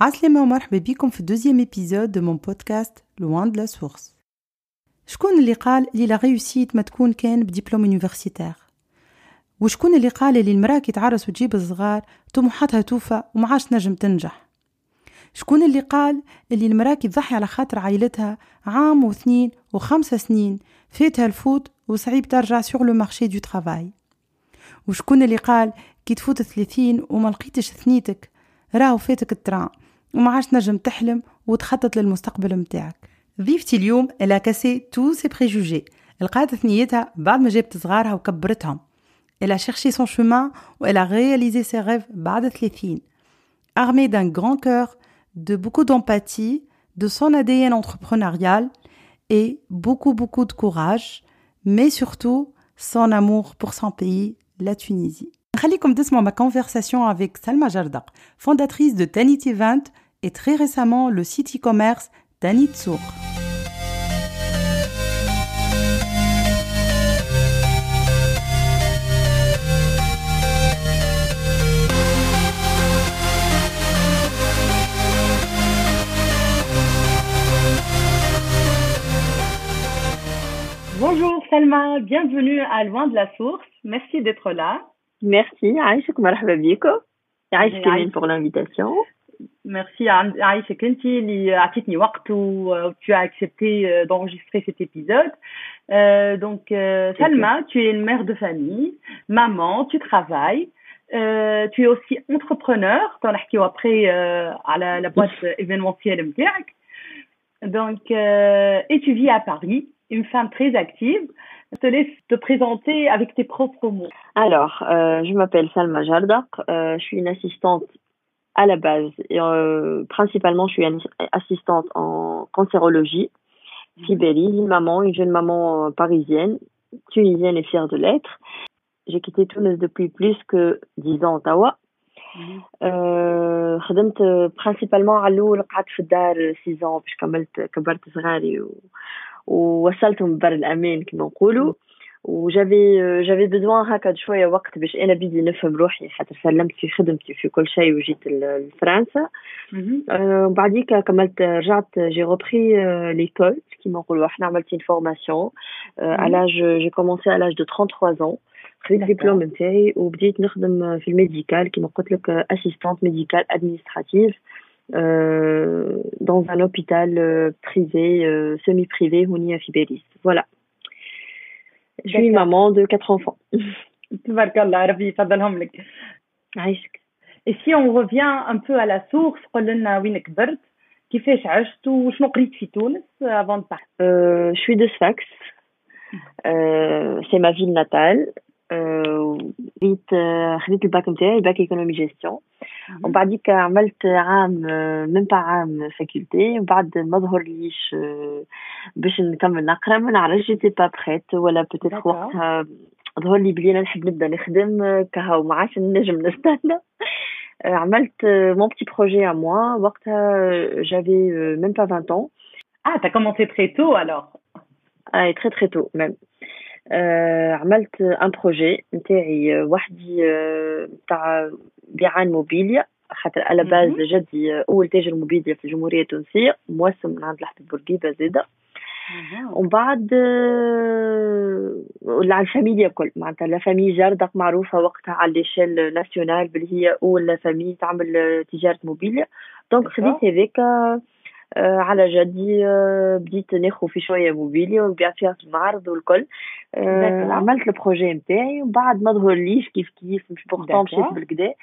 عسلامة ومرحبا بكم في ال deuxième épisode de mon podcast Loin de la source شكون اللي قال اللي la réussite ما تكون كان ب diplôme universitaire وشكون اللي قال اللي المرأة كي تعرس وتجيب الصغار طموحاتها توفى وما عادش نجم تنجح. شكون اللي قال اللي المرأة كي تضحي على خاطر عائلتها عام واثنين وخمسة سنين فاتها الفوت وصعيب ترجع sur le marché de travail وشكون اللي قال كي تفوت ثلاثين وما لقيتش ثنيتك راهو فاتك التران وما عادش نجم تحلم وتخطط للمستقبل متاعك ضيفتي اليوم الا كاسي تو سي بريجوجي لقات ثنيتها بعد ما جابت صغارها وكبرتهم Elle a cherché son chemin où elle a réalisé ses rêves بعد 30 armée d'un grand cœur, de beaucoup d'empathie, de son ADN entrepreneurial et beaucoup beaucoup de courage, mais surtout son amour pour son pays, la Tunisie. خليكم تسمعوا ma conversation avec Salma Jardaq, fondatrice de Tanit Event et très récemment le site e-commerce Tanit Souk. Bonjour Salma, bienvenue à Loin de la Source. Merci d'être là. Merci, Aïchek, marhaba biko. Aïchek Aïchek. pour l'invitation. Merci à Aïcha Kenti اللي عطيتني وقت و tu as accepté euh, d'enregistrer cet épisode. Euh, donc euh, Salma, tu es une mère de famille, maman, tu travailles. Euh, tu es aussi entrepreneur, t'en as après euh, à la, la boîte événementielle MTAC. Donc, euh, et tu vis à Paris, une femme très active. Je te laisse te présenter avec tes propres mots. Alors, euh, je m'appelle Salma Jardaq. Euh, je suis une assistante à la base. Et, euh, principalement, je suis une assistante en cancérologie. Sibérie, maman, une jeune maman euh, parisienne, tunisienne et fière de l'être. J'ai quitté Tunis depuis plus que 10 ans à Ottawa. آه، خدمت برانسيبالمون على الاول قعدت في الدار سيزون باش كملت كبرت صغاري و... ووصلتهم بر الامان كما نقولوا. و j'avais j'avais besoin هكا شوية وقت باش أنا بدي نفهم روحي خاطر سلمت في خدمتي في كل شيء وجيت لفرنسا. آه، بعديك كملت رجعت j'ai repris l'école كيما نقولوا. إحنا عملت l'âge j'ai commencé à l'âge de 33 ans. D'accord. الدبلوم نتاعي وبديت نخدم في ال médical كيما قلت لك assistante médicale Euh, dans un hôpital euh, privé, euh, semi-privé, Houni à Voilà. Je suis maman de quatre enfants. Et si on revient un peu à la source, euh, je m'inscris de Tunis avant de part. Je suis de Sfax. C'est ma ville natale. Euh, j'ai le bac le bac économie gestion. ومن بعديك عملت عام من با عام فاكولتي ومن بعد ما ظهرليش آه، باش نكمل نقرا ما نعرفش جيتي با بريت ولا بوتيتر D'accord. وقتها ظهر لي بلي انا نحب نبدا نخدم آه، كهو ما عادش نجم نستنى آه، عملت مون بتي بروجي ا موا وقتها جافي même pas 20 ans Ah, t'as commencé très tôt alors. Ah, et très très tôt même. آه عملت ان بروجي نتاعي وحدي آه، نتاع بيع موبيليا خاطر على. base جدي آه، أول تاجر موبيليا في الجمهورية التونسية موسم من عند لحظه بورقيبه زاده ومن بعد آه، على الفاميليا الكل معناتها la famille جاردق معروفة وقتها على l'échelle nationale بلي هي أول famille تعمل آه، تجارة موبيليا donc. خديت هذاك آه، آه، على جدي آه، بديت ناخذ في شوية موبيليا ونبيع فيها في المعرض والكل آه،. عملت ال projet نتاعي ومن بعد ما ظهرليش كيف كيف مش pour autant. مشيت بالكدا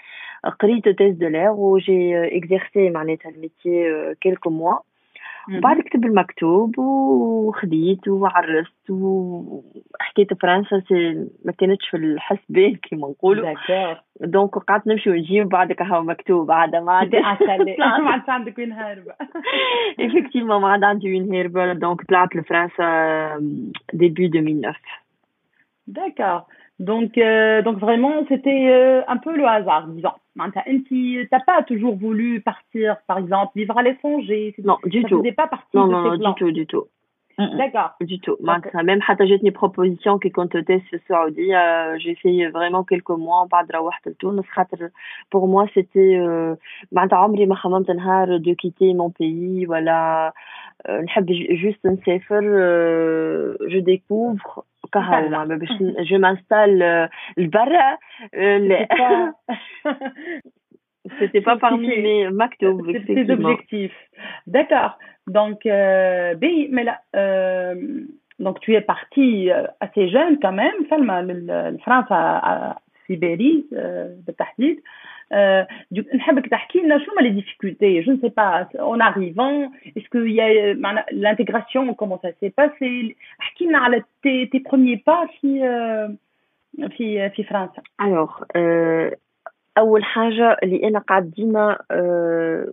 قريت hôtesse de l'air و j'ai exercé معناتها ال métier quelques mois Mhm. بعد كتب المكتوب وخديت وعرست وحكيت فرنسا ما كانتش في الحسبان كيما نقولوا. donc قعدت نمشي ونجي وبعدك هاو مكتوب عاد ما عاد. ما عادش عندك وين هاربة. effectivement ما عاد عندي وين هربة donc طلعت لفرنسا ديبي 2009 D'accord. Donc, euh, donc vraiment, c'était euh, un peu le hasard, disons. Hein, tu n'as pas toujours voulu partir, par exemple, vivre à l'étranger. Non, du tout. Tu pas partie non, de non, du tout, du tout. Mm, mm. D'accord. Du tout. Même quand j'ai une proposition qui compte ce Saoudi. Euh, j'ai fait vraiment quelques mois en parle de Tunis. Pour moi, c'était euh, de quitter mon pays. Voilà. Euh, juste un je découvre كهو باش je m'installe لبرا C'était pas parmi mes C'était objectifs. D'accord. Donc, euh, mais là, euh, donc tu es parti euh, assez jeune quand même, Salma, le France à Sibérie, بالتحديد. نحبك تحكي لنا شنو les difficultés je ne sais pas en arrivant est-ce qu'il y a l'intégration comment ça s'est passé احكي لنا على tes, tes premiers pas في في في فرنسا alors اول حاجه اللي انا قاعد ديما أه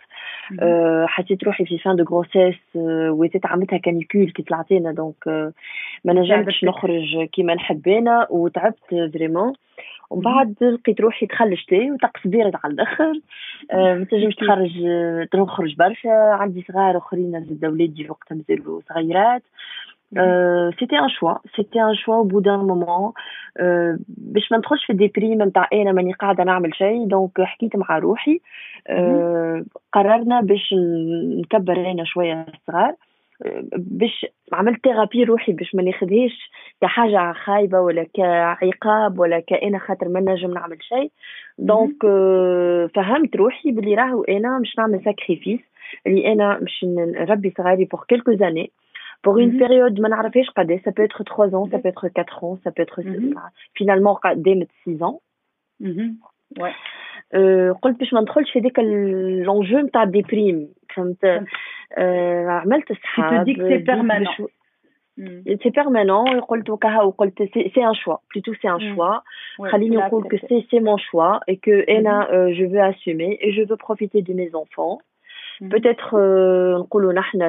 حسيت روحي في fin de grossesse و été عملتها canicule كي طلعتينا. donc ما نجمتش نخرج كيما نحب أنا وتعبت vraiment ومن بعد لقيت روحي تخلجت وطقس بارد على الآخر. ما تنجمش تخرج تخرج برشا. عندي صغار أخرين زاد ولادي وقتها مازالوا صغيرات. c'était un choix c'était un choix au bout d'un moment. باش ما ندخلش في ال déprime نتاع أنا ماني قاعدة نعمل شيء donc حكيت مع روحي. قررنا باش نكبر أنا شوية الصغار. باش عملت thérapie روحي باش ما ناخذهاش كحاجة خايبة ولا كعقاب ولا كأنا خاطر ما نجم نعمل شيء. donc فهمت روحي بلي راهو أنا مش نعمل sacrifice اللي أنا مش نربي صغاري pour quelques années pour une mm -hmm. période ما نعرفهاش قد ça peut être 3 ans ça peut être 4 ans ça peut être mm -hmm. finalement قدامت 6 ans mm -hmm. ouais قلت باش ما ندخلش في ديك لونجو نتاع الديبريم فهمت عملت صحاب tu te dis que c'est permanent c'est permanent قلت وكها وقلت c'est un choix plutôt c'est un choix خليني نقول que c'est c'est mon choix et que انا je veux assumer et je veux profiter de mes enfants peut-être نقولوا نحن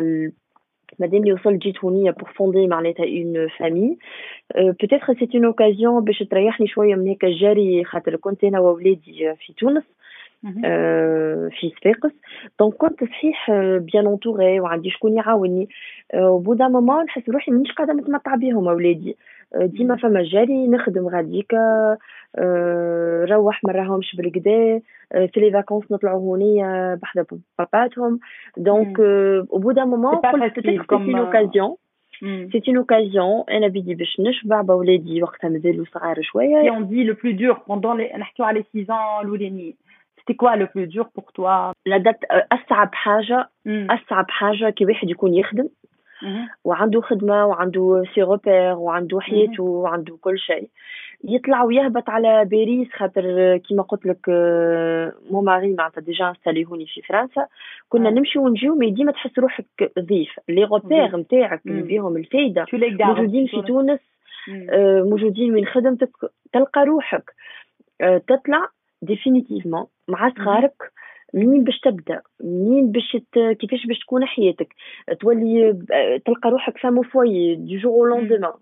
مادام اللي وصلت جيت هونية بور فوندي معناتها اون فامي بوتيتر سي اون اوكازيون باش تريحني شوية من هيك الجري خاطر كنت انا وولادي في تونس في صفاقس دونك كنت صحيح بيان اونتوري وعندي شكون يعاوني وبودا مومون نحس روحي مانيش قاعده نتمتع بيهم اولادي ديما فما جاري نخدم غاديكا روح ما راهمش بالكدا في لي فاكونس نطلعوا هونيا بحذا باباتهم دونك او بو دان مومون قلت بيتيتر سي اون اوكازيون سي اون اوكازيون انا بدي باش نشبع بولادي وقتها مازالوا صغار شويه سي اون دي لو بلو دور بوندون نحكيو على 6 ans الاولانيين c'était quoi le plus dur pour toi la date اصعب حاجه اصعب حاجه كي واحد يكون يخدم وعنده خدمة وعنده ses repères وعنده حياته وعنده كل شيء. يطلع ويهبط على باريس خاطر كيما قلت لك mon mari معناتها déjà installé هوني في فرنسا. كنا نمشي ونجيو mais ديما تحس روحك ضيف. les repères نتاعك اللي فيهم الفايدة. موجودين في تونس موجودين وين خدمتك تلقى روحك. تطلع définitivement مع صغارك. منين باش تبدأ؟ منين باش كيفاش باش تكون حياتك؟ تولي تلقى روحك femme au foyer du jour au lendemain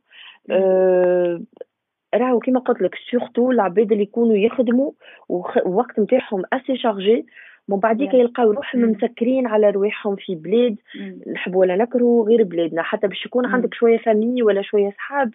راهو كيما قلت لك surtout العباد اللي يكونوا يخدموا ووقت نتاعهم اسي شارجي من بعديك يلقاو روحهم مسكرين على رواحهم في بلاد نحب ولا نكرهوا غير بلادنا. حتى باش يكون عندك شوية فامي ولا شوية صحاب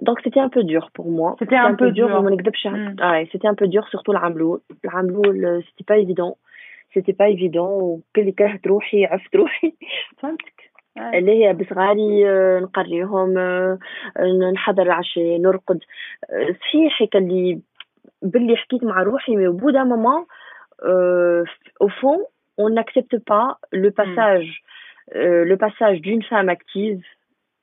donc c'était un peu dur pour moi. C'était un, un, peu dur. dur. Mm. Ouais, c'était un peu dur surtout العملو. العملو c'était pas évident. C'était pas évident وكل كرهت روحي عفت روحي. فهمتك. اللي هي بصغاري نقريهم نحضر العشاء نرقد صحيح هيك اللي باللي حكيت مع روحي مي au bout d'un moment euh, au fond on n'accepte pas le passage euh, le passage d'une femme active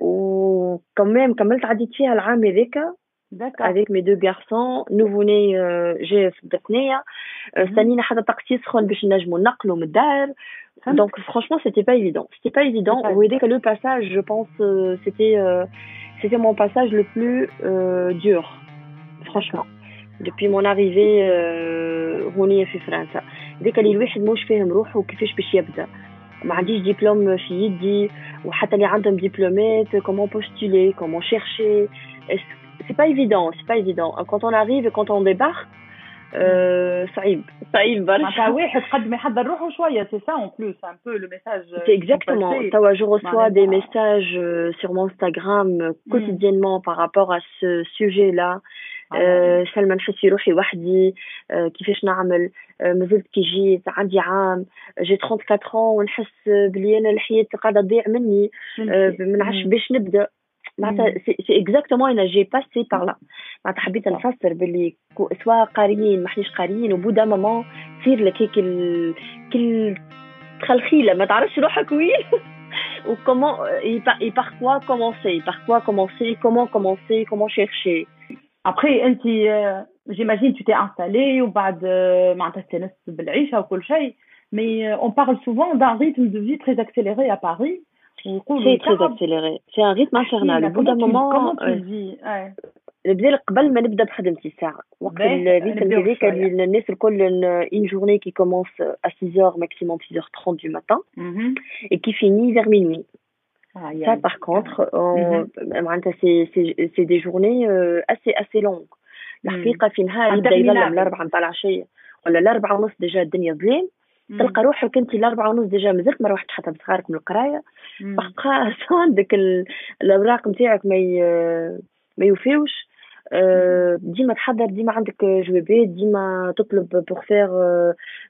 وكمان كملت عديت فيها العام هذاك d'accord. avec mes deux garçons nouveau-né euh, جا في الدقنية Mhm. استنينا حتى الطقس يسخن باش نجموا نقلوا من الدار فهمت. donc franchement c'était pas évident c'était pas évident C'est pas وهذاك le passage je pense euh, c'était euh, c'était mon passage le plus euh, dur franchement depuis mon arrivée euh, هونية في فرنسا ذاك اللي الواحد موش فاهم روحه كيفاش باش يبدا ما عنديش دبلوم في يدي وحتى اللي عندهم دبلومات كومون بوستولي كومون شيرشي c'est pas évident c'est pas évident quand on arrive et quand on débarque euh, صعيب صعيب برشا معناتها واحد قد ما يحضر روحه شويه سي سا اون بلوس ان بو لو ميساج C'est exactement. Tawa, je reçois Bah, des bah. messages euh, sur mon Instagram euh, quotidiennement par rapport à ce sujet-là. آه، سلمى نحس في روحي وحدي. آه، كيفاش نعمل؟ آه، مازلت كي جيت عندي عام. j'ai 34 ans ونحس بلي أنا الحياة قاعدة تضيع مني. ما نعرفش باش نبدأ. معناتها c'est exactement أنا j'ai passé par là معناتها حبيت نفسر باللي سواء قاريين ماحناش قاريين و au bout d'un moment تصير لك هيك ال- كل تخلخيلة. ما تعرفش روحك وين. و comment et par quoi commencer par quoi commencer comment commencer comment chercher ابخي انت جيماجين tu t'es installé وبعد آه، معناتها استانست بالعيشه وكل شيء مي اون بارل سوفون دان ريتم دو في تري اكسيليري ا باريس ويقولوا c'est très accéléré c'est un rythme infernal au bout d'un moment كومون euh, tu dis ouais. نبدا لك قبل ما نبدا بخدمتي الساعه وقت باهي، الريتم نبداو هذاك شوية. اللي الناس الكل une journée qui commence à 6h maximum 6h30 du matin Mhm. et qui finit vers Aïe, ça par contre on- معناتها c'est des journées euh, assez assez longues. الحقيقة في نهار يبدا يظلم. الاربعه نتاع العشيه ولا الاربعه ونص déjà الدنيا ظلام Mhm. تلقى روحك انت الاربعه ونص déjà مازلت ما روحتش حتى بصغارك من القرايه Mhm. بقى عندك ال- الاوراق نتاعك ما ي- ما يوفيوش ديما تحضر ديما عندك جوابات ديما تطلب pour faire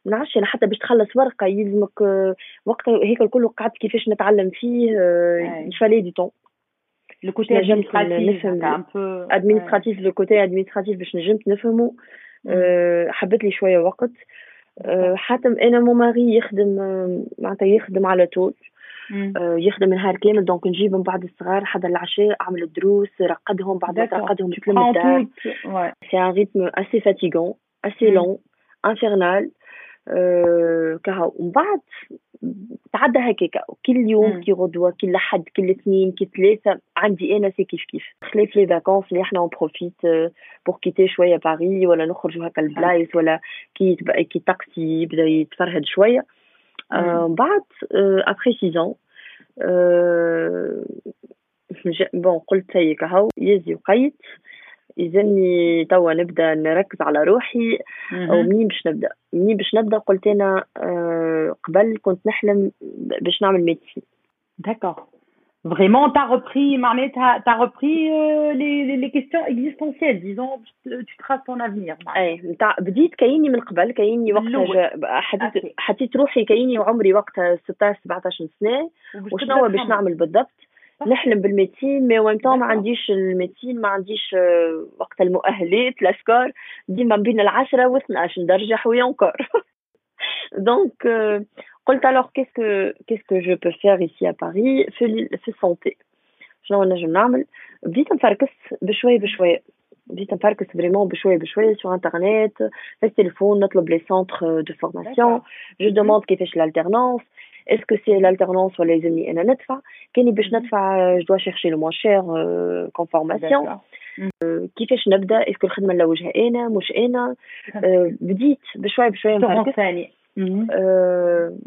ما نعرفش أنا حتى باش تخلص ورقة يلزمك آه، وقت هيك الكل قعدت كيفاش نتعلم فيه. il fallait du temps نفهم un peu. ادمنستراتيف لو كوتي ادمنستراتيف باش نجمت نفهمه آه، حبت لي شوية وقت آه، حاتم أنا mon mari يخدم آه، معناتها يخدم على طول. آه، يخدم نهار كامل donc نجيب من بعد الصغار حدا العشاء اعمل الدروس رقدهم بعد تو تلم الدار rythme assez fatigant assez Mm. long infernal. آه، كهو ومن بعد تعدى هكاكا كل يوم. كي غدوة كل حد كل اثنين كل ثلاثة عندي أنا c'est كيف كيف خلاف les vacances اللي إحنا on profite pour quitter شوية باري ولا نخرجوا هكا البلايص ولا كي كي طقسي يبدأ يتفرهد شوية. آه، من بعد ابخي 6 ans bon قلت هيك هاو يزي وقيت يلزمني توا نبدأ نركز على روحي Mhm. أو منين باش نبدأ منين باش نبدأ قلت أنا آه، قبل كنت نحلم باش نعمل médecine D'accord. Vraiment, tu as repris, carnet, tu as, repris euh, les, les, questions existentielles, disons, tu, traces ton avenir. اي نتاع بديت carnet من قبل carnet حديت okay. حطيت روحي carnet وعمري وقتها 16 17 سنة وشنو باش. نعمل بالضبط. نحلم بالميديسين مي وان ما. عنديش الميديسين ما عنديش آه، وقت المؤهلات لاسكور ديما بين العشرة و 12 درجة حوي انكور دونك آه، قلت alors qu'est-ce que qu'est-ce que je peux faire ici à Paris في ال- في السونتي شنو نجم نعمل بديت نفركس بشوية بشوية بديت نفركس فريمون بشوية بشوية sur internet في التليفون نطلب لي سونتر دو فورماسيون D'accord. جو دوموند كيفاش l'alternance est-ce que c'est l'alternance ولا يلزمني انا ندفع كاني باش ندفع جو دوا شيرشي لو موان شير كون فورماسيون D'accord. كيفاش نبدا اسكو الخدمه نلوجها انا مش انا آه، بديت بشويه بشويه Te نفركس renseigner. Mhm. آه،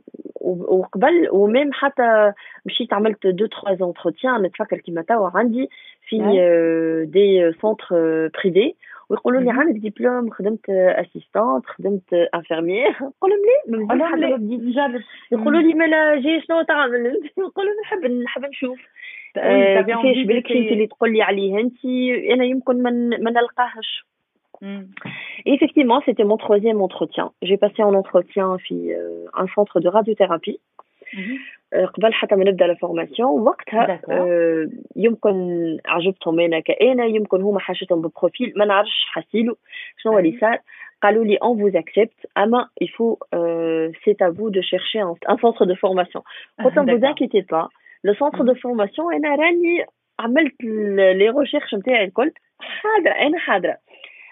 وقبل و même حتى مشيت عملت deux trois entretiens نتفكر كيما توا عندي في. آه، des centres privés ويقولوا لي عندك دبلوم خدمت assistante خدمت infirmière نقول لهم ليه؟ نقول لهم نجرب يقولوا لي ما جاي شنو تعمل؟ نقول لهم نحب نحب نشوف. آه، كيفاش بالك انت اللي تقول لي عليه انت أنا يمكن ما نلقاهش. effectivement, c'était mon troisième entretien. J'ai passé un entretien في un centre de radiothérapie. قبل حتى ما نبدا الفورماسيون وقتها يمكن عجبتهم انا كأنا يمكن هما حاجتهم ببروفيل ما نعرفش حاسيلو شنو هو اللي صار قالوا لي on vous accepte اما il faut euh, c'est à vous de chercher un, un centre de formation قلت لهم vous inquiétez pas le centre de formation انا راني عملت لي ريشيرش نتاعي الكل حاضره انا حاضره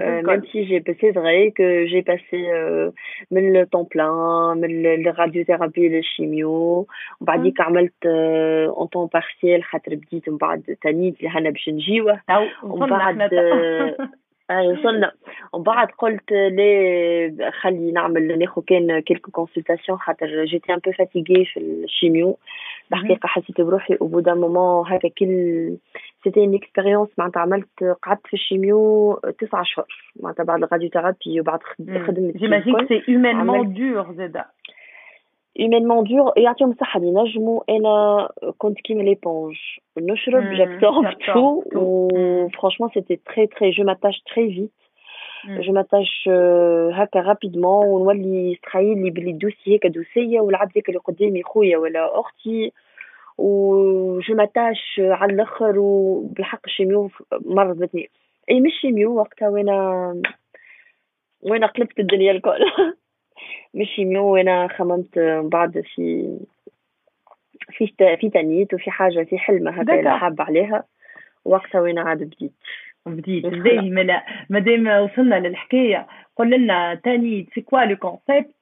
Euh, même si j'ai c'est vrai que j'ai passé euh, من le temps plein من الراديوثيرابي للشيميو ومن بعد عملت en temps partiel خاطر بديت من بعد تانيت اللي هنا باش نجيوه ومن بعد اي وصلنا ومن بعد قلت ليه خلي نعمل ناخذ كان quelques consultations خاطر j'étais un peu fatiguée في ال chimio الحقيقة حسيت بروحي au bout d'un moment هكا كل c'était une expérience معناتها عملت قعدت في ال chimio تسعة اشهر معناتها بعد ال radiothérapie وبعد خدمت جيماجين سي هيومانمون دور زادا humainement dur. يعطيهم الصحة اللي نجموا أنا كنت كيما l'éponge نشرب j'absorbe tout. ou franchement c'était très très je m'attache très vite. Je m'attache هكا rapidement ونولي استخيل ب les dossiers هيك دوسية والعبد هيك اللي قدامي خويا ولا أختي و je m'attache على الآخر وبالحق ال chimio مرضتني اي مش chimio وقتها وين وين قلبت الدنيا الكل مش chimio وأنا خممت بعد في في في تنيت وفي حاجة في حلمة هكا حابة عليها. وقتها وين عاد بديت. بديت. إزاي مادام وصلنا للحكاية قول لنا تاني c'est quoi le concept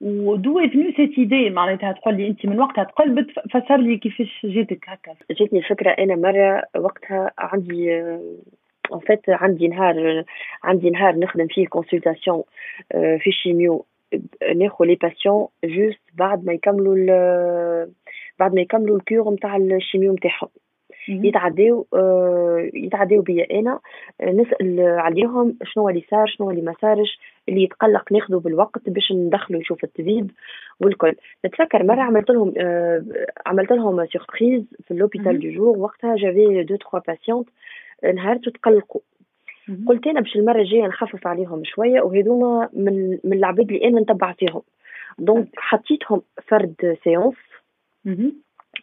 و d'où vient cette idée معناتها تقول لي أنت من وقتها تقلبت فسر لي كيفاش جاتك هكا. جاتني الفكرة أنا مرة وقتها عندي en fait عندي نهار عندي نهار نخدم فيه consultation في ال chimio. ناخذ les patients juste بعد ما يكملوا بعد ما يكملوا ال cure نتاع ال chimio نتاعهم يتعداو آه يتعداو بيا. أنا نسأل عليهم شنو اللي صار شنو اللي ما صارش اللي يتقلق ناخذه بالوقت باش ندخلوا نشوف الطبيب والكل. نتفكر مرة عملت لهم آه عملت لهم surprise في l'hôpital de jour وقتها j'avais deux trois patientes نهار تقلقوا قلت أنا باش المرة الجاية نخفف عليهم شوية وهذوما من من العباد اللي أنا نتبع فيهم donc حطيتهم فرد séance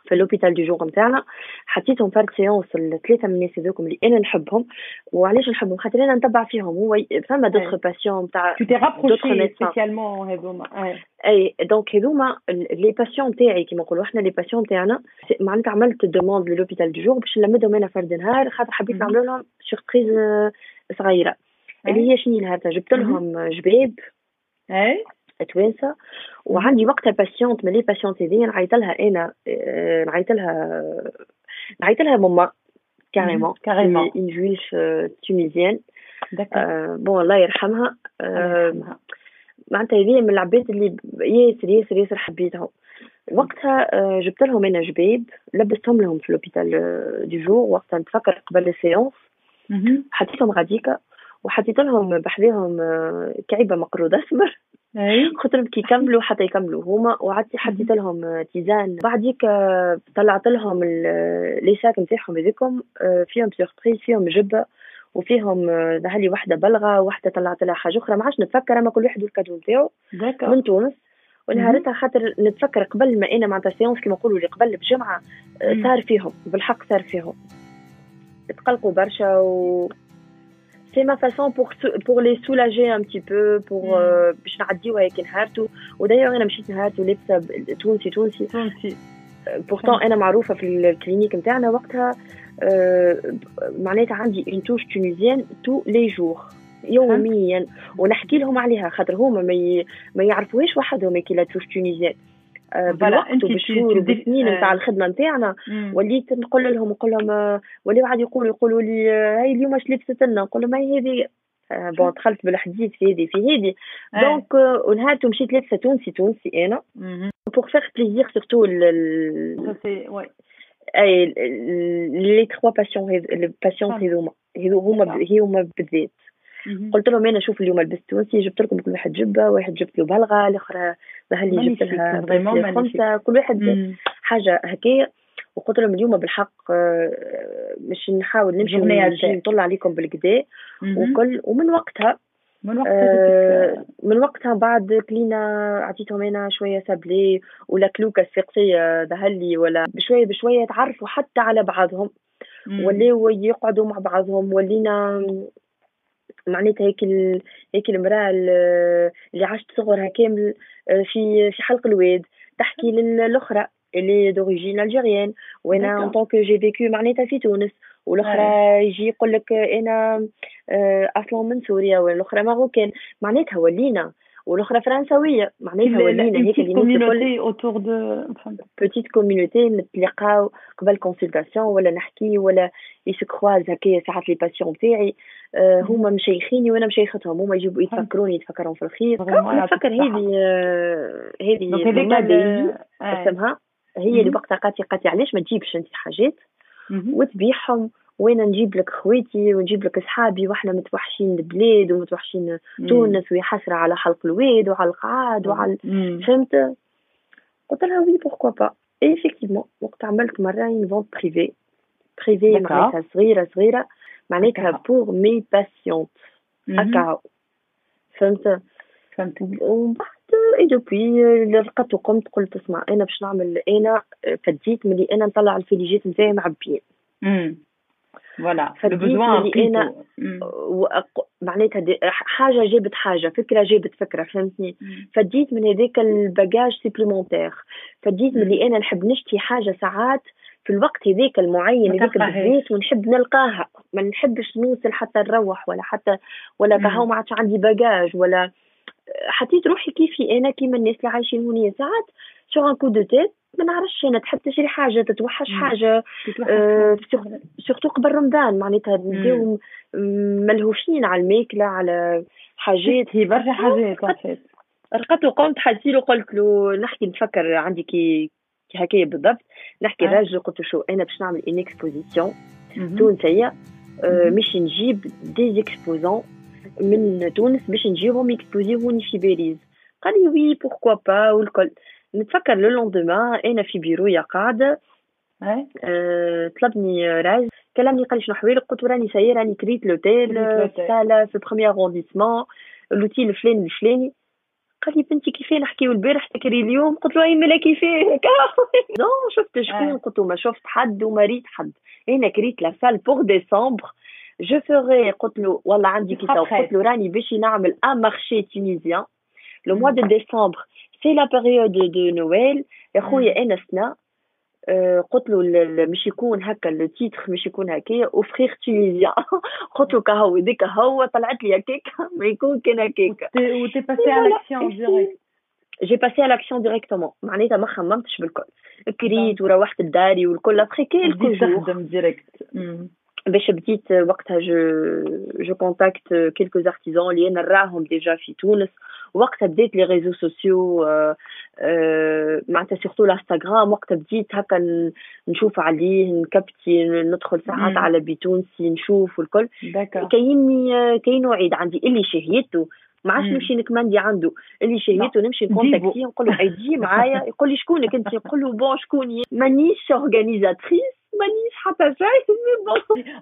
في l'hôpital de jour نتاعنا. حطيتهم فرد séance الثلاثة من الناس هذوكم اللي أنا نحبهم. وعلاش نحبهم؟ خاطر أنا نتبع فيهم. هو فما دوتر باسيون تي رابروشي سبيسيالمون هذوما. أي. دونك هذوما les patients تاعي كيما نقولوا إحنا les patients تاعنا معناتها عملت demande ل l'hôpital de jour باش نلمدهم أنا فرد نهار خاطر حبيت نعمل لهم surprise صغيرة. اللي هي شنو هذا؟ جبت لهم جباب اي توانسه وعندي وقتها patiente من les patientes هذيا نعيط لها أنا نعيط لها نعيط لها ماما. carrément carrément une juive tunisienne bon الله يرحمها معناتها هذه من العباد اللي ياسر ياسر ياسر حبيتهم. وقتها جبت لهم أنا جباب لبستهم لهم في l'hôpital de jour وقتها نتفكر قبل ال séance حطيتهم غاديكا وحطيت لهم بحذاهم كعيبه مقروضه اسمر خاطر كي يكملوا حتى يكملوا هما وعدت حطيت لهم tisane. بعديك طلعت لهم les sacs نتاعهم هذيكم فيهم surprise فيهم جبة وفيهم ظهر وحدة بلغة وحدة طلعت لها حاجة أخرى. ما عادش نتفكر أما كل واحد وال cadeau نتاعو من تونس. ونهارتها خاطر نتفكر قبل ما أنا معناتها séance كيما نقولوا اللي قبل بجمعة صار فيهم بالحق صار فيهم. تقلقوا برشا و c'est ma façon pour pour les soulager un petit peu pour باش نعديو هيك نهارتو. ودايوغ أنا مشيت نهارتو لابسة تونسي تونسي. تونسي. pourtant أنا معروفة في ال clinique نتاعنا وقتها معناتها عندي une touche tunisienne tous les jours يوميا. ونحكي لهم عليها خاطر هما ما ما يعرفوهاش وحدهم كي la touche tunisienne بالوقت وبالشهور وبالسنين نتاع الخدمة نتاعنا. وليت نقول لهم نقول لهم ولاو عاد يقولوا يقولوا لي هاي اليوم اش لبست لنا؟ نقول لهم هاي هذه. Bon دخلت بالحديث في هذه في هذه. donc ونهار مشيت لابسة تونسي تونسي أنا. pour faire plaisir surtout et les trois patients هذوما هذوما هما بالذات قلت لهم أنا شوف اليوم لبست تونسي جبت لكم كل واحد جبة واحد جبت له بلغة الأخرى اللي جبت لها خمسة كل واحد حاجة هكايا وقلت لهم اليوم بالحق مش نحاول نمشي نطلع عليكم بالكدا. وكل ومن وقتها من وقتها آه من وقتها بعد كلينا عطيتهم أنا شوية سابلي ولا كلوكا السقسية ذهلي ولا بشوية بشوية تعرفوا حتى على بعضهم. ولاو يقعدوا مع بعضهم ولينا معناتها هيك ال... هيك المرأة اللي عاشت صغرها كامل آه، في في حلق الواد. تحكي للأخرى اللي d'origine algérienne وأنا en tant que j'ai vécu معناتها في تونس. والأخرى يجي يقول لك أنا آه، أصلا من سوريا والأخرى marocaine. معناتها ولينا. والاخرى فرنسويه معناتها ولينا هيك اللي كوميونيتي اوتور دو بوتيت كوميونيتي نتلاقاو قبل consultation ولا نحكي ولا se croise هكايا ساعات les patients تاعي هما مشيخيني وأنا مشيختهم هما يجيبوا يتفكروني يتفكرون في الخير. نفكر هذه هذه اسمها؟ هي اللي وقتها قاتي قاتي علاش ما تجيبش أنت حاجات؟ وتبيعهم. وين نجيب لك خواتي ونجيب لك اصحابي وإحنا متوحشين البلاد ومتوحشين تونس ويحسرة على حلق الواد وعلى القعاد وعلى فهمت؟ قلت لها oui pourquoi pas et effectivement وقت عملت مرة une vente privée privée معناتها صغيرة صغيرة. معناتها pour mes patientes هكا فهمت؟ فهمت. ومن بعد et depuis لقيت وقمت قلت اسمع أنا باش نعمل أنا فديت ملي أنا نطلع الفيليجيت نتاعي معبيين voilà أنا معناتها حاجة جابت حاجة فكرة جابت فكرة فهمتني؟ فديت من هذاك ال bagage supplémentaire فديت من اللي أنا نحب نشتي حاجة ساعات في الوقت هذاك المعين هذاك بالذات ونحب نلقاها. ما نحبش نوصل حتى نروح ولا حتى ولا كهو ما عادش عندي bagage ولا حطيت روحي كيفي أنا كيما الناس اللي عايشين هنا ساعات شو un coup de tête ما نعرفش أنا تحب تشري حاجة تتوحش حاجة آه surtout قبل رمضان معناتها نبداو ملهوفين على الماكلة على حاجات. هي برشا حاجات رقدت وقمت حكيت له قلت له نحكي نفكر عندي كي هكايا بالضبط. نحكي راجل قلت له شو أنا باش نعمل une exposition تونسية. آه مش نجيب des exposants من تونس باش نجيهم يكسبوزيوني في باريس قال لي oui pourquoi pas والكل. نتفكر le lendemain أنا في بيرويا قاعدة أه طلبني راج كلمني قال لي شنو حوالك قلت راني ساير راني كريت l'hôtel. في ال premier arrondissement l'hôtel الفلاني الفلاني قال لي بنتي كيفاه؟ نحكيو البارح تكري اليوم. قلت له أي ملا كيفاه؟ نو شفت شكون قلت له ما شفت حد وما ريت حد. أنا كريت لا سال بور ديسمبر جو فوغي قلت له والله عندي كيسه قلت له راني باش نعمل ان مارشي تونيزيان لو موا دو ديسمبر سي لا بيريود دو نويل. يا خويا أنا سنه قلت له مش يكون هكا التيتر مش يكون هكايا اوفرير تونيزيان قلت له كهو ديك هو طلعت لي هكاك ما يكون كان هكاك وتي باسي على لاكسيون ديريكت j'ai passé على l'action directement معناتها ما خممتش بالكل. كريت وروحت لداري والكل après quelques jours تخدم direct باش بديت وقتها je je contacte quelques artisans اللي أنا نراهم déjà في تونس. وقتها بديت les réseaux sociaux معناتها surtout الانستغرام وقتها بديت هكا نشوف عليه نكبتي ندخل ساعات على بتونسي نشوف والكل. كاين كاين وعيد عندي اللي شهيته ما عادش نمشي نكمندي عنده. اللي شهيته نمشي نكونتاكتيه نقول له ايدي معايا. يقول لي شكونك انت نقول له bon شكون مانيش organisatrice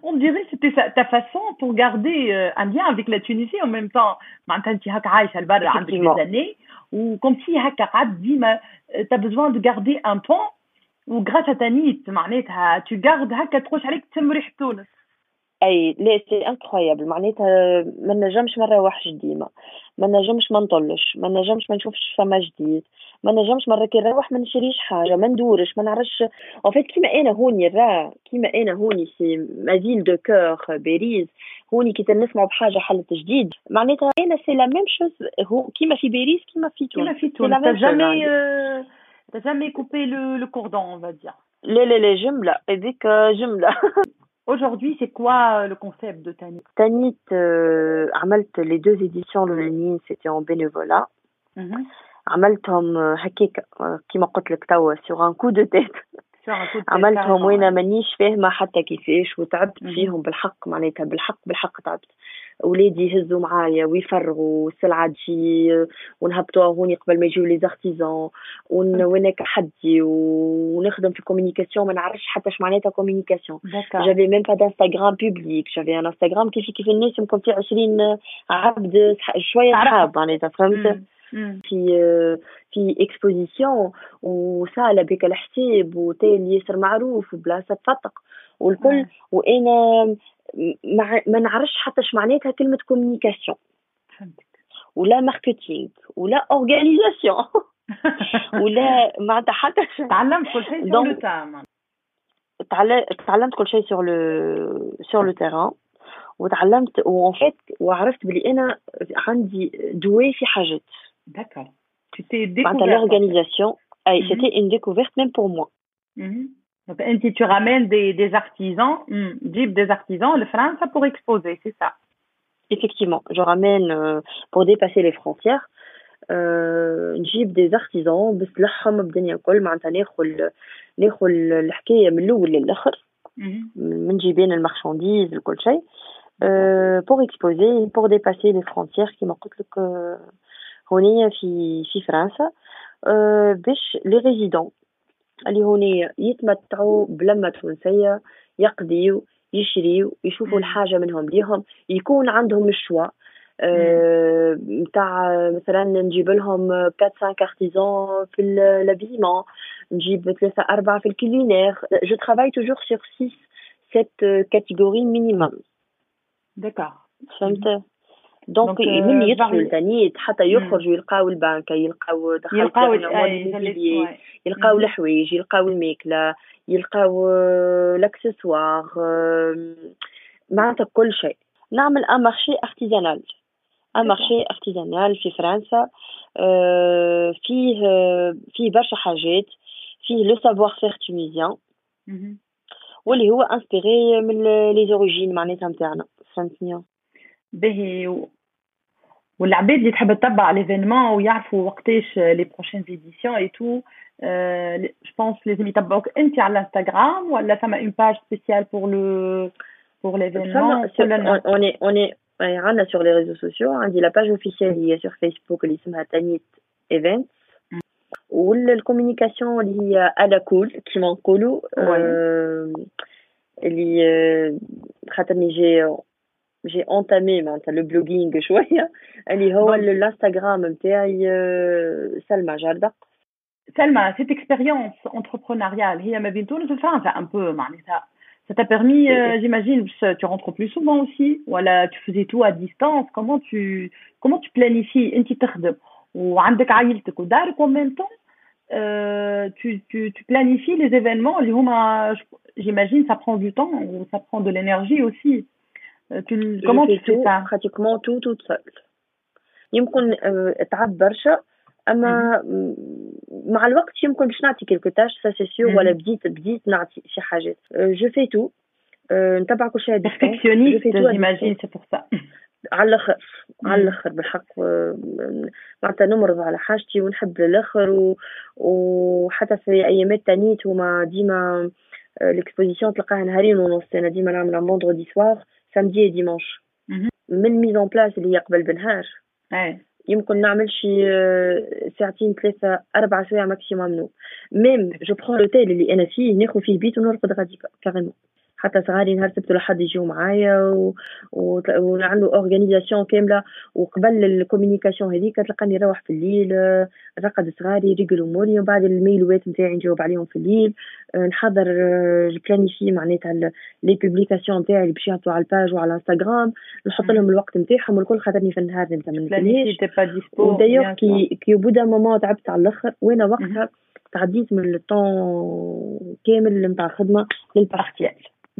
On dirait que c'était ta façon pour garder euh, un lien avec la Tunisie en même temps. Maintenant, tu as des années, ou comme si tu as besoin de garder un pont, ou grâce à ta nid, tu gardes trop Tunis. أي là c'est incroyable معناتها ما نجمش ما نروحش ديما. ما نجمش ما نطلش ما نجمش ما نشوفش فما جديد. ما نجمش مرة كي نروح ما نشريش حاجة ما ندورش ما نعرفش. en fait كيما أنا هوني راه كيما أنا هوني في مازيل دو كور باريس هوني كي نسمعوا بحاجة حلت جديد. معناتها أنا c'est la même chose هو كيما في باريس كيما في تونس. كيما في تونس. جامي coupé le, le cordon on va dire. لا لا لا جملة. هذيك جملة. aujourd'hui c'est quoi le concept de Tanit Tanit euh, عملت les deux éditions الأولانيين c'était en bénévolat Mhm. عملتهم هكاك كيما قلت لك توا sur un coup de tête Sur un coup de tête, عملتهم carrément. وانا مانيش فاهمه حتى كيفاش وتعبت مهم. فيهم بالحق معناتها بالحق بالحق تعبت ولادي يهزوا معايا ويفرغوا السلعه تجي ونهبطوها هوني قبل ما يجيو les artisans وأنا كحدي ونخدم في ال communication ما نعرفش حتى اش معناتها communication D'accord. j'avais même pas d'Instagram public j'avais un Instagram كيف كيف الناس يمكن في 20 عبد شوية. صحاب معناتها فهمت. في في exposition وسالة بك الحساب وتال ياسر معروف وبلاصة تفتق والكل مم. وأنا ما ما نعرفش حتى اش معناتها كلمة communication ولا marketing ولا organisation ولا معناتها حتى. تعلمت كل شيء tas تعل- تعلمت كل شيء sur le sur le terrain وتعلمت و en fait وعرفت بلي أنا عندي دوي في حاجات. T'es معناتها l'organisation. أي une découverte même pour moi. Mhm. Donc, انت tu ramènes des, des artisans, hmm, تجيب des artisans لفرنسا pour exposer, c'est ça. Effectivement, je ramène euh, pour dépasser les frontières euh, نجيب des artisans بسلاحهم بدنيا الكل معناتها ناخذ ناخذ الحكايه من الاول للاخر Mhm. من جيبين المارشانديز وكل شيء euh, pour exposer pour dépasser les frontières كما قلت لك euh, هونية في في فرنسا euh, باش لي ريزيدون اللي هونية يتمتعوا بلمة تونسية يقضيوا يشريوا يشوفوا. الحاجة منهم ليهم يكون عندهم ال choix. آه، نتاع مثلا نجيب لهم 4 5 artisans في ال habillement نجيب ثلاثة أربعة في ال culinaire je travaille toujours sur 6 7 catégories minimum D'accord. فهمت؟ donc من vari- لتانيت حتى يخرجوا يلقاو البنكة يلقاو يلقاو. يلقاو. الحوايج يلقاو الماكلة يلقاو ال accessoires معناتها كل شيء نعمل un marché artisanal un. marché artisanal في فرنسا فيه فيه برشا حاجات فيه le savoir-faire tunisien. واللي هو inspiré من les origines معناتها نتاعنا فهمتني باهي والعباد اللي تحب تتبع ليفينمون ويعرفوا وقتاش لي بروشين ايديسيون اي تو جو بونس لازم يتبعوك انت على الانستغرام ولا ثما اون باج سبيسيال بور لو بور ليفينمون فما on, on est on est يعني عندنا sur les réseaux sociaux عندي la page officielle هي sur Facebook اللي اسمها تانيت ايفنت مم. والكوميونيكاسيون اللي هي على كول كيما نقولوا آه، اللي آه، خاطرني جي جي انتامي معناتها لو بلوغينغ شويه اللي هو Bon. الانستغرام نتاعي آه، سلمى جردق سلمى cette expérience entrepreneuriale هي ما بين تونس وفرنسا un peu معناتها ça t'a permis euh, j'imagine باش tu rentres plus souvent aussi ولا tu faisais tout à distance comment tu comment tu planifies انت تخدم وعندك عائلتك ودارك en même temps euh, tu, tu, tu planifies les événements اللي هما j'imagine ça prend du temps ou ça prend de l'énergie aussi Euh, Tu, comment tu fais ça? pratiquement tout toute seule. يمكن آه، تعب برشا أما مع الوقت يمكن باش نعطي quelques tâches ça c'est sûr. ولا بديت بديت نعطي شي حاجات. je fais tout نتبع كل شيء à j'imagine c'est pour ça. على الأخر على. الأخر بالحق. آه، معناتها نمرض على حاجتي ونحب للآخر و... وحتى في أيامات تانيت هما ديما les expositions تلقاها نهارين ونص. أنا ديما نعمل vendredi soir samedi dimanche مهم. من mise en place اللي هي قبل بنهار. يمكن نعمل شي ساعتين ثلاثة أربع سوايع maximum non même je prends l'hôtel اللي أنا فيه ناخذ فيه بيت ونرقد غادي carrément حتى صغاري نهار سبت الأحد يجيو معايا و... و... organisation كاملة. وقبل الكوميونيكاسيون هذيك تلقاني نروح في الليل نرقد صغاري رجل اموري ومن بعد الميلوات نتاعي نجاوب عليهم في الليل. نحضر بلانيفي معناتها لي بوبليكاسيون نتاعي اللي باش يحطوا على الباج وعلى الانستغرام نحط. لهم الوقت نتاعهم والكل خاطرني في النهار نبدا من ودايوغ sûr. كي كي بودا مومون تعبت على الآخر. وأنا وقتها تعديت من الطون كامل نتاع الخدمة للبارتيال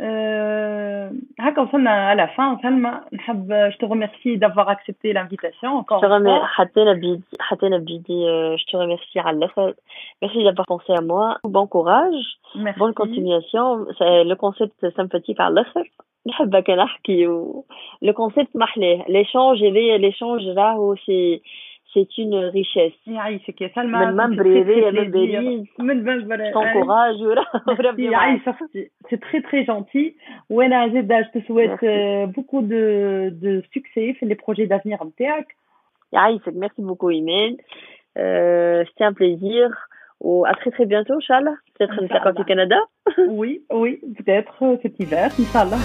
Euh, à la fin, je te remercie d'avoir accepté l'invitation. Encore je, te remercie, euh, je te remercie, Merci d'avoir pensé à moi. Bon courage. Bonne continuation. Le concept sympathique par l'Akhir. Le concept, l'échange, l'échange là, c'est c'est une richesse. يعيشك يا سلمى من ممبري من باريس من ممبري t'encourage وربي يعيش اختي c'est très très gentil وانا زيد je te souhaite beaucoup de de succès في les projets d'avenir نتاعك يعيشك merci beaucoup Imen euh, c'était un plaisir ou à très très bientôt Inch'Allah peut-être نتلاقاو في كندا oui oui peut-être cet hiver Inch'Allah